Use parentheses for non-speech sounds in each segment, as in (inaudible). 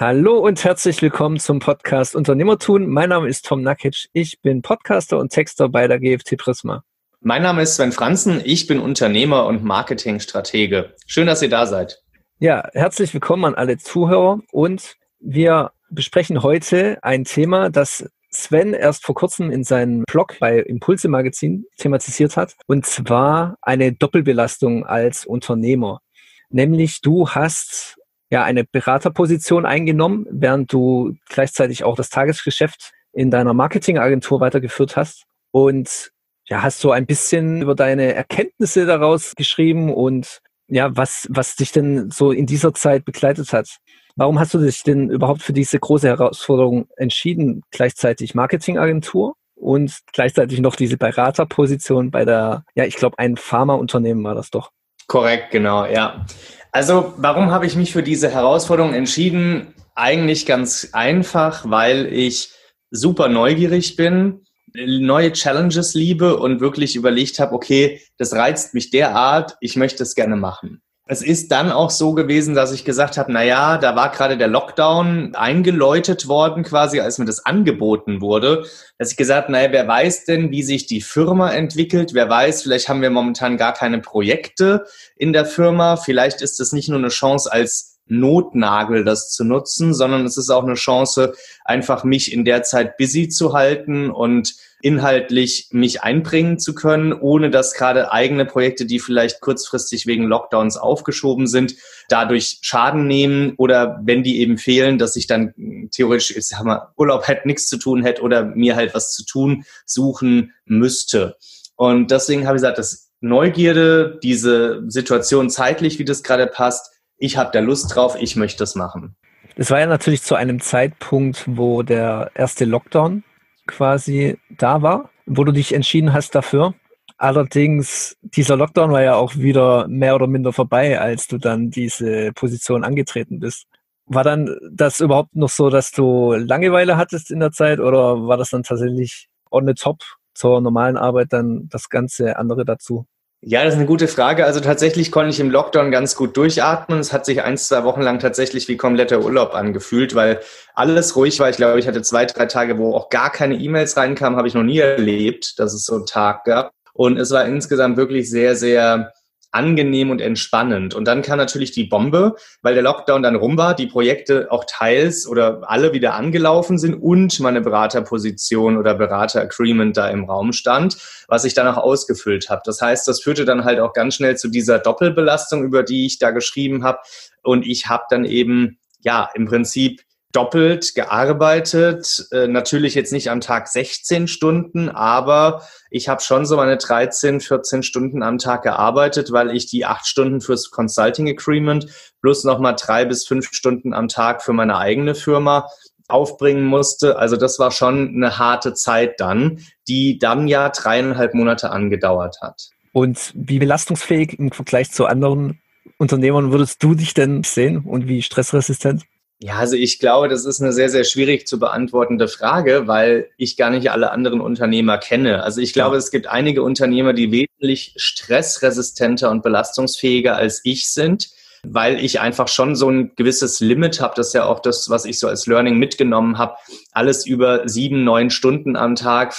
Hallo und herzlich willkommen zum Podcast Unternehmertun. Mein Name ist Tom Nakic. Ich bin Podcaster und Texter bei der GFT Prisma. Mein Name ist Sven Franzen. Ich bin Unternehmer und Marketingstratege. Schön, dass ihr da seid. Ja, herzlich willkommen an alle Zuhörer und wir besprechen heute ein Thema, das Sven erst vor kurzem in seinem Blog bei Impulse Magazin thematisiert hat, und zwar eine Doppelbelastung als Unternehmer. Nämlich du hast ja eine Beraterposition eingenommen, während du gleichzeitig auch das Tagesgeschäft in deiner Marketingagentur weitergeführt hast und ja, hast so ein bisschen über deine Erkenntnisse daraus geschrieben und ja, was, was dich denn so in dieser Zeit begleitet hat. Warum hast du dich denn überhaupt für diese große Herausforderung entschieden, gleichzeitig Marketingagentur und gleichzeitig noch diese Beraterposition bei der, ja, ich glaube, ein Pharmaunternehmen war das doch. Korrekt, genau, ja. Also, warum habe ich mich für diese Herausforderung entschieden? Eigentlich ganz einfach, weil ich super neugierig bin, neue Challenges liebe und wirklich überlegt habe, okay, das reizt mich derart, ich möchte es gerne machen. Es ist dann auch so gewesen, dass ich gesagt habe, na ja, da war gerade der Lockdown eingeläutet worden, quasi als mir das angeboten wurde, dass ich gesagt naja, wer weiß denn, wie sich die Firma entwickelt? Wer weiß, vielleicht haben wir momentan gar keine Projekte in der Firma. Vielleicht ist es nicht nur eine Chance als Notnagel, das zu nutzen, sondern es ist auch eine Chance, einfach mich in der Zeit busy zu halten und inhaltlich mich einbringen zu können, ohne dass gerade eigene Projekte, die vielleicht kurzfristig wegen Lockdowns aufgeschoben sind, dadurch Schaden nehmen oder wenn die eben fehlen, dass ich dann theoretisch, ich sag mal, Urlaub hätte nichts zu tun hätte oder mir halt was zu tun suchen müsste. Und deswegen habe ich gesagt, dass Neugierde, diese Situation zeitlich, wie das gerade passt, ich habe da Lust drauf, ich möchte das machen. Das war ja natürlich zu einem Zeitpunkt, wo der erste Lockdown quasi da war, wo du dich entschieden hast dafür. Allerdings, dieser Lockdown war ja auch wieder mehr oder minder vorbei, als du dann diese Position angetreten bist. War dann das überhaupt noch so, dass du Langeweile hattest in der Zeit oder war das dann tatsächlich on the top zur normalen Arbeit dann das ganze andere dazu? Ja, das ist eine gute Frage. Also tatsächlich konnte ich im Lockdown ganz gut durchatmen. Es hat sich ein, zwei Wochen lang tatsächlich wie kompletter Urlaub angefühlt, weil alles ruhig war. Ich glaube, ich hatte zwei, drei Tage, wo auch gar keine E-Mails reinkamen, habe ich noch nie erlebt, dass es so einen Tag gab. Und es war insgesamt wirklich sehr, sehr angenehm und entspannend. Und dann kam natürlich die Bombe, weil der Lockdown dann rum war, die Projekte auch teils oder alle wieder angelaufen sind und meine Beraterposition oder Berateragreement da im Raum stand, was ich dann auch ausgefüllt habe. Das heißt, das führte dann halt auch ganz schnell zu dieser Doppelbelastung, über die ich da geschrieben habe. Und ich habe dann eben, ja, im Prinzip doppelt gearbeitet. Äh, natürlich jetzt nicht am Tag 16 Stunden, aber ich habe schon so meine 13, 14 Stunden am Tag gearbeitet, weil ich die acht Stunden fürs Consulting Agreement plus nochmal drei bis fünf Stunden am Tag für meine eigene Firma aufbringen musste. Also das war schon eine harte Zeit dann, die dann ja dreieinhalb Monate angedauert hat. Und wie belastungsfähig im Vergleich zu anderen Unternehmern würdest du dich denn sehen und wie stressresistent? Ja, also ich glaube, das ist eine sehr, sehr schwierig zu beantwortende Frage, weil ich gar nicht alle anderen Unternehmer kenne. Also ich glaube, es gibt einige Unternehmer, die wesentlich stressresistenter und belastungsfähiger als ich sind, weil ich einfach schon so ein gewisses Limit habe. Das ist ja auch das, was ich so als Learning mitgenommen habe. Alles über sieben, neun Stunden am Tag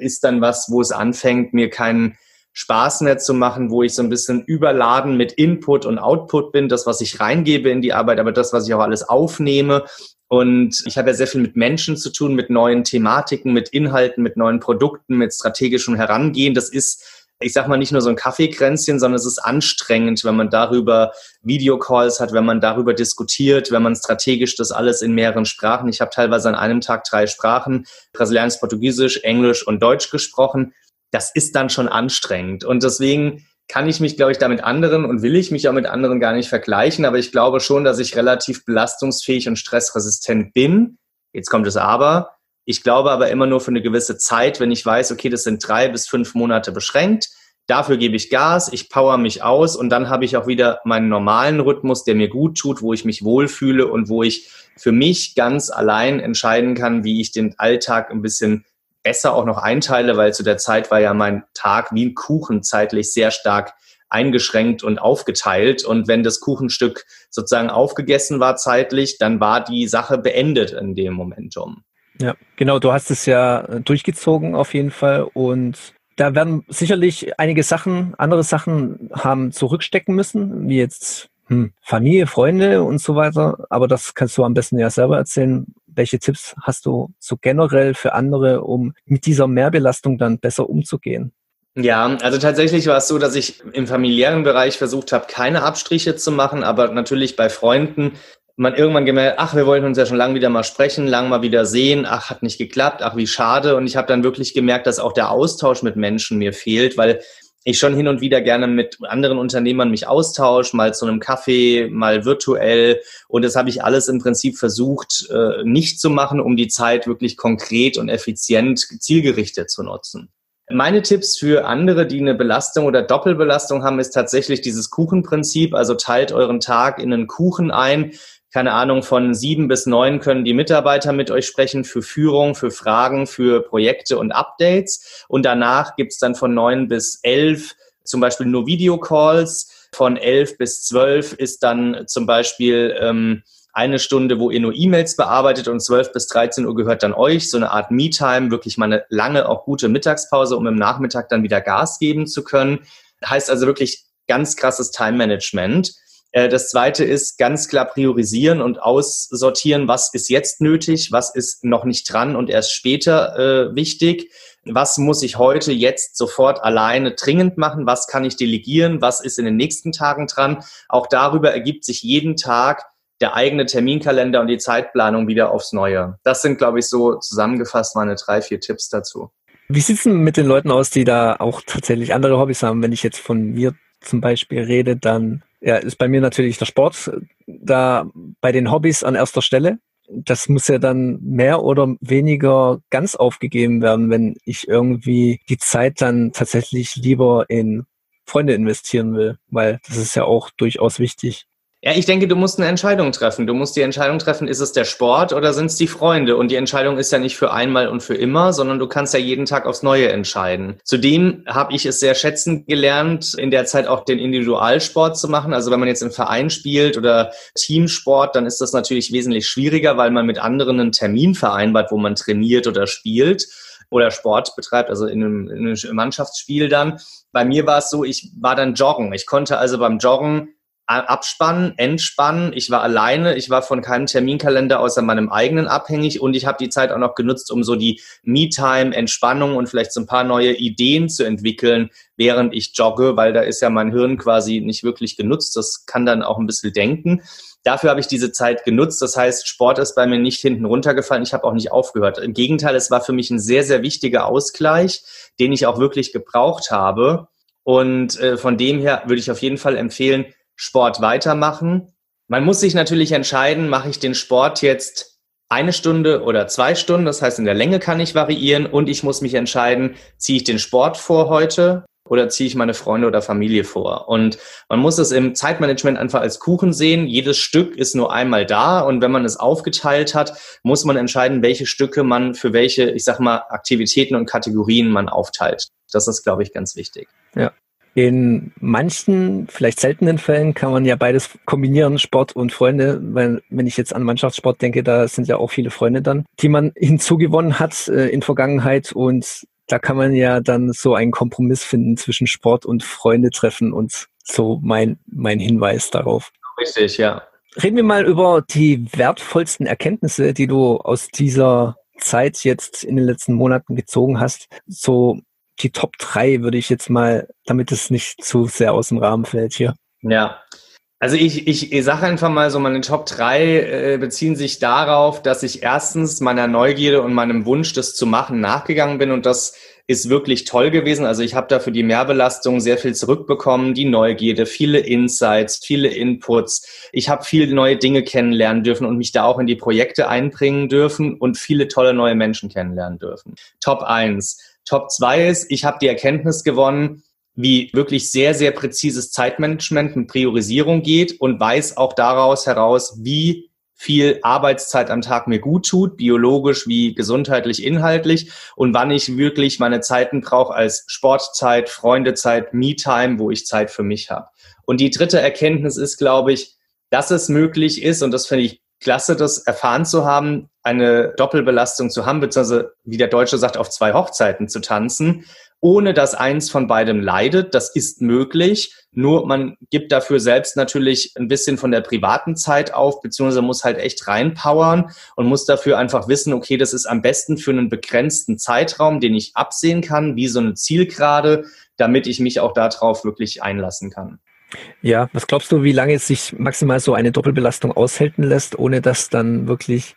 ist dann was, wo es anfängt, mir keinen Spaß mehr zu machen, wo ich so ein bisschen überladen mit Input und Output bin, das, was ich reingebe in die Arbeit, aber das, was ich auch alles aufnehme. Und ich habe ja sehr viel mit Menschen zu tun, mit neuen Thematiken, mit Inhalten, mit neuen Produkten, mit strategischem Herangehen. Das ist ich sag mal, nicht nur so ein Kaffeekränzchen, sondern es ist anstrengend, wenn man darüber Videocalls hat, wenn man darüber diskutiert, wenn man strategisch das alles in mehreren Sprachen. Ich habe teilweise an einem Tag drei Sprachen, Brasilianisch, Portugiesisch, Englisch und Deutsch gesprochen das ist dann schon anstrengend. Und deswegen kann ich mich, glaube ich, da mit anderen und will ich mich auch mit anderen gar nicht vergleichen. Aber ich glaube schon, dass ich relativ belastungsfähig und stressresistent bin. Jetzt kommt es aber. Ich glaube aber immer nur für eine gewisse Zeit, wenn ich weiß, okay, das sind drei bis fünf Monate beschränkt. Dafür gebe ich Gas, ich power mich aus und dann habe ich auch wieder meinen normalen Rhythmus, der mir gut tut, wo ich mich wohlfühle und wo ich für mich ganz allein entscheiden kann, wie ich den Alltag ein bisschen besser auch noch einteile, weil zu der Zeit war ja mein Tag wie ein Kuchen zeitlich sehr stark eingeschränkt und aufgeteilt. Und wenn das Kuchenstück sozusagen aufgegessen war zeitlich, dann war die Sache beendet in dem Momentum. Ja, genau. Du hast es ja durchgezogen auf jeden Fall und da werden sicherlich einige Sachen, andere Sachen haben zurückstecken müssen, wie jetzt hm, Familie, Freunde und so weiter. Aber das kannst du am besten ja selber erzählen. Welche Tipps hast du so generell für andere, um mit dieser Mehrbelastung dann besser umzugehen? Ja, also tatsächlich war es so, dass ich im familiären Bereich versucht habe, keine Abstriche zu machen, aber natürlich bei Freunden man irgendwann gemerkt, ach, wir wollten uns ja schon lange wieder mal sprechen, lang mal wieder sehen, ach, hat nicht geklappt, ach, wie schade. Und ich habe dann wirklich gemerkt, dass auch der Austausch mit Menschen mir fehlt, weil ich schon hin und wieder gerne mit anderen Unternehmern mich austausche, mal zu einem Kaffee, mal virtuell. Und das habe ich alles im Prinzip versucht, äh, nicht zu machen, um die Zeit wirklich konkret und effizient zielgerichtet zu nutzen. Meine Tipps für andere, die eine Belastung oder Doppelbelastung haben, ist tatsächlich dieses Kuchenprinzip. Also teilt euren Tag in einen Kuchen ein keine Ahnung, von sieben bis neun können die Mitarbeiter mit euch sprechen für Führung, für Fragen, für Projekte und Updates. Und danach gibt's dann von neun bis elf zum Beispiel nur Videocalls. Von elf bis zwölf ist dann zum Beispiel ähm, eine Stunde, wo ihr nur E-Mails bearbeitet und 12 bis 13 Uhr gehört dann euch, so eine Art Me-Time, wirklich mal eine lange, auch gute Mittagspause, um im Nachmittag dann wieder Gas geben zu können. Heißt also wirklich ganz krasses Time-Management. Äh, das zweite ist ganz klar priorisieren und aussortieren, was ist jetzt nötig, was ist noch nicht dran und erst später äh, wichtig. Was muss ich heute jetzt sofort alleine dringend machen? Was kann ich delegieren? Was ist in den nächsten Tagen dran? Auch darüber ergibt sich jeden Tag der eigene Terminkalender und die Zeitplanung wieder aufs Neue. Das sind, glaube ich, so zusammengefasst meine drei, vier Tipps dazu. Wie sieht es mit den Leuten aus, die da auch tatsächlich andere Hobbys haben? Wenn ich jetzt von mir zum Beispiel rede, dann ja, ist bei mir natürlich der Sport da bei den Hobbys an erster Stelle. Das muss ja dann mehr oder weniger ganz aufgegeben werden, wenn ich irgendwie die Zeit dann tatsächlich lieber in Freunde investieren will, weil das ist ja auch durchaus wichtig. Ja, ich denke, du musst eine Entscheidung treffen. Du musst die Entscheidung treffen, ist es der Sport oder sind es die Freunde? Und die Entscheidung ist ja nicht für einmal und für immer, sondern du kannst ja jeden Tag aufs Neue entscheiden. Zudem habe ich es sehr schätzen gelernt, in der Zeit auch den Individualsport zu machen. Also wenn man jetzt im Verein spielt oder Teamsport, dann ist das natürlich wesentlich schwieriger, weil man mit anderen einen Termin vereinbart, wo man trainiert oder spielt oder Sport betreibt, also in einem, in einem Mannschaftsspiel dann. Bei mir war es so, ich war dann joggen. Ich konnte also beim Joggen Abspannen, Entspannen. Ich war alleine, ich war von keinem Terminkalender außer meinem eigenen abhängig und ich habe die Zeit auch noch genutzt, um so die Me-Time, Entspannung und vielleicht so ein paar neue Ideen zu entwickeln, während ich jogge, weil da ist ja mein Hirn quasi nicht wirklich genutzt. Das kann dann auch ein bisschen denken. Dafür habe ich diese Zeit genutzt. Das heißt, Sport ist bei mir nicht hinten runtergefallen. Ich habe auch nicht aufgehört. Im Gegenteil, es war für mich ein sehr, sehr wichtiger Ausgleich, den ich auch wirklich gebraucht habe. Und äh, von dem her würde ich auf jeden Fall empfehlen, Sport weitermachen. Man muss sich natürlich entscheiden, mache ich den Sport jetzt eine Stunde oder zwei Stunden, das heißt in der Länge kann ich variieren und ich muss mich entscheiden, ziehe ich den Sport vor heute oder ziehe ich meine Freunde oder Familie vor. Und man muss es im Zeitmanagement einfach als Kuchen sehen. Jedes Stück ist nur einmal da und wenn man es aufgeteilt hat, muss man entscheiden, welche Stücke man für welche, ich sag mal, Aktivitäten und Kategorien man aufteilt. Das ist, glaube ich, ganz wichtig. Ja, in manchen, vielleicht seltenen Fällen kann man ja beides kombinieren, Sport und Freunde, weil wenn ich jetzt an Mannschaftssport denke, da sind ja auch viele Freunde dann, die man (laughs) hinzugewonnen hat äh, in Vergangenheit und da kann man ja dann so einen Kompromiss finden zwischen Sport und Freunde treffen und so mein, mein Hinweis darauf. Richtig, ja. Reden wir mal über die wertvollsten Erkenntnisse, die du aus dieser Zeit jetzt in den letzten Monaten gezogen hast. So die Top 3 würde ich jetzt mal, damit es nicht zu sehr aus dem Rahmen fällt hier. Ja. Also ich, ich, ich sage einfach mal so, meine Top 3 äh, beziehen sich darauf, dass ich erstens meiner Neugierde und meinem Wunsch, das zu machen, nachgegangen bin und das ist wirklich toll gewesen. Also ich habe da für die Mehrbelastung sehr viel zurückbekommen, die Neugierde, viele Insights, viele Inputs. Ich habe viele neue Dinge kennenlernen dürfen und mich da auch in die Projekte einbringen dürfen und viele tolle neue Menschen kennenlernen dürfen. Top 1 Top 2 ist, ich habe die Erkenntnis gewonnen, wie wirklich sehr, sehr präzises Zeitmanagement und Priorisierung geht und weiß auch daraus heraus, wie viel Arbeitszeit am Tag mir gut tut, biologisch wie gesundheitlich, inhaltlich und wann ich wirklich meine Zeiten brauche als Sportzeit, Freundezeit, Me-Time, wo ich Zeit für mich habe. Und die dritte Erkenntnis ist, glaube ich, dass es möglich ist, und das finde ich klasse, das erfahren zu haben, eine Doppelbelastung zu haben, beziehungsweise, wie der Deutsche sagt, auf zwei Hochzeiten zu tanzen, ohne dass eins von beidem leidet. Das ist möglich. Nur man gibt dafür selbst natürlich ein bisschen von der privaten Zeit auf, beziehungsweise muss halt echt reinpowern und muss dafür einfach wissen, okay, das ist am besten für einen begrenzten Zeitraum, den ich absehen kann, wie so eine Zielgerade, damit ich mich auch darauf wirklich einlassen kann. Ja, was glaubst du, wie lange es sich maximal so eine Doppelbelastung aushalten lässt, ohne dass dann wirklich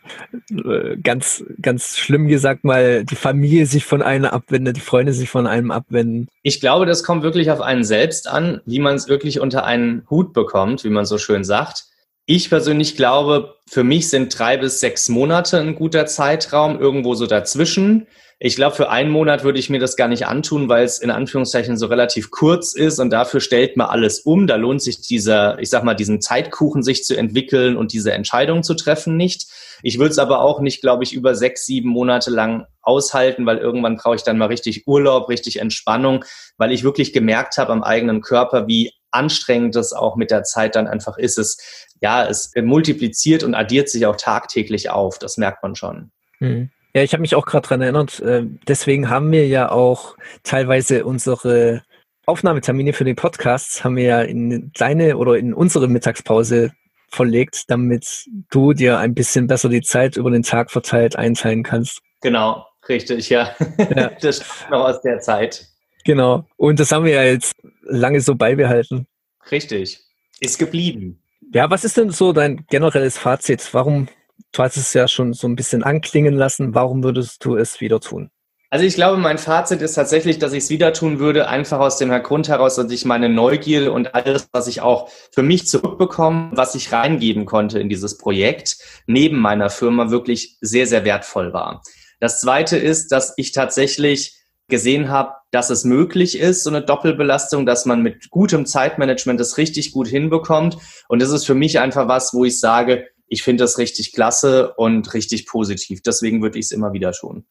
äh, ganz, ganz schlimm gesagt mal die Familie sich von einem abwendet, die Freunde sich von einem abwenden? Ich glaube, das kommt wirklich auf einen selbst an, wie man es wirklich unter einen Hut bekommt, wie man so schön sagt. Ich persönlich glaube, für mich sind drei bis sechs Monate ein guter Zeitraum, irgendwo so dazwischen. Ich glaube, für einen Monat würde ich mir das gar nicht antun, weil es in Anführungszeichen so relativ kurz ist und dafür stellt man alles um. Da lohnt sich dieser, ich sag mal, diesen Zeitkuchen sich zu entwickeln und diese Entscheidung zu treffen nicht. Ich würde es aber auch nicht, glaube ich, über sechs, sieben Monate lang aushalten, weil irgendwann brauche ich dann mal richtig Urlaub, richtig Entspannung, weil ich wirklich gemerkt habe am eigenen Körper, wie anstrengend das auch mit der Zeit dann einfach ist. Es, ja, es multipliziert und addiert sich auch tagtäglich auf. Das merkt man schon. Mhm. Ja, ich habe mich auch gerade dran erinnert. Äh, deswegen haben wir ja auch teilweise unsere Aufnahmetermine für den Podcasts haben wir ja in deine oder in unsere Mittagspause verlegt, damit du dir ein bisschen besser die Zeit über den Tag verteilt einteilen kannst. Genau, richtig, ja. ja. (laughs) Das noch aus der Zeit. Genau. Und das haben wir ja jetzt lange so beibehalten. Richtig. Ist geblieben. Ja, was ist denn so dein generelles Fazit? Warum du hast es ja schon so ein bisschen anklingen lassen. Warum würdest du es wieder tun? Also ich glaube, mein Fazit ist tatsächlich, dass ich es wieder tun würde, einfach aus dem Grund heraus, dass ich meine Neugier und alles, was ich auch für mich zurückbekomme, was ich reingeben konnte in dieses Projekt, neben meiner Firma wirklich sehr, sehr wertvoll war. Das Zweite ist, dass ich tatsächlich gesehen habe, dass es möglich ist, so eine Doppelbelastung, dass man mit gutem Zeitmanagement das richtig gut hinbekommt. Und das ist für mich einfach was, wo ich sage, ich finde das richtig klasse und richtig positiv. Deswegen würde ich es immer wieder tun.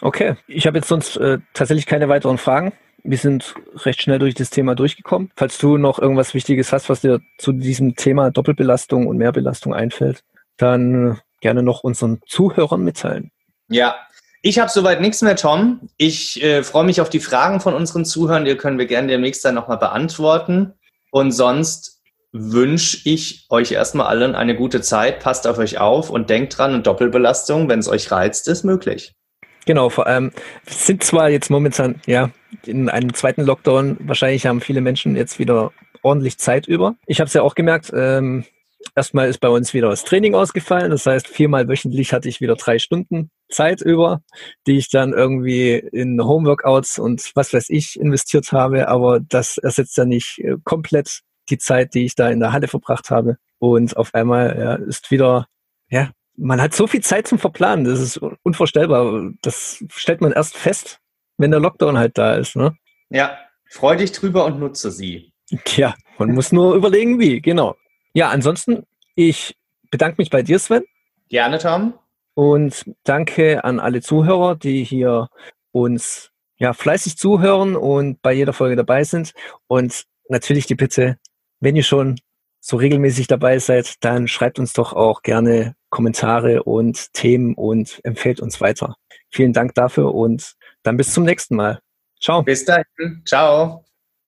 Okay, ich habe jetzt sonst äh, tatsächlich keine weiteren Fragen. Wir sind recht schnell durch das Thema durchgekommen. Falls du noch irgendwas Wichtiges hast, was dir zu diesem Thema Doppelbelastung und Mehrbelastung einfällt, dann gerne noch unseren Zuhörern mitteilen. Ja, ich habe soweit nichts mehr, Tom. Ich äh, freue mich auf die Fragen von unseren Zuhörern. Die können wir gerne demnächst dann nochmal beantworten. Und sonst wünsche ich euch erstmal allen eine gute Zeit. Passt auf euch auf und denkt dran, eine Doppelbelastung, wenn es euch reizt, ist möglich. Genau, vor allem sind zwar jetzt momentan ja in einem zweiten Lockdown, wahrscheinlich haben viele Menschen jetzt wieder ordentlich Zeit über. Ich habe es ja auch gemerkt, ähm, erstmal ist bei uns wieder das Training ausgefallen. Das heißt, viermal wöchentlich hatte ich wieder drei Stunden Zeit über, die ich dann irgendwie in Homeworkouts und was weiß ich investiert habe. Aber das ersetzt ja nicht äh, komplett die Zeit, die ich da in der Halle verbracht habe. Und auf einmal ja, ist wieder, ja, man hat so viel Zeit zum Verplanen. Das ist unvorstellbar. Das stellt man erst fest, wenn der Lockdown halt da ist. Ne? Ja, freu dich drüber und nutze sie. Ja, man muss nur überlegen, wie, genau. Ja, ansonsten, ich bedanke mich bei dir, Sven. Gerne, Tom. Und danke an alle Zuhörer, die hier uns ja fleißig zuhören und bei jeder Folge dabei sind. Und natürlich die Bitte, wenn ihr schon so regelmäßig dabei seid, dann schreibt uns doch auch gerne Kommentare und Themen und empfehlt uns weiter. Vielen Dank dafür und dann bis zum nächsten Mal. Ciao. Bis dahin. Ciao.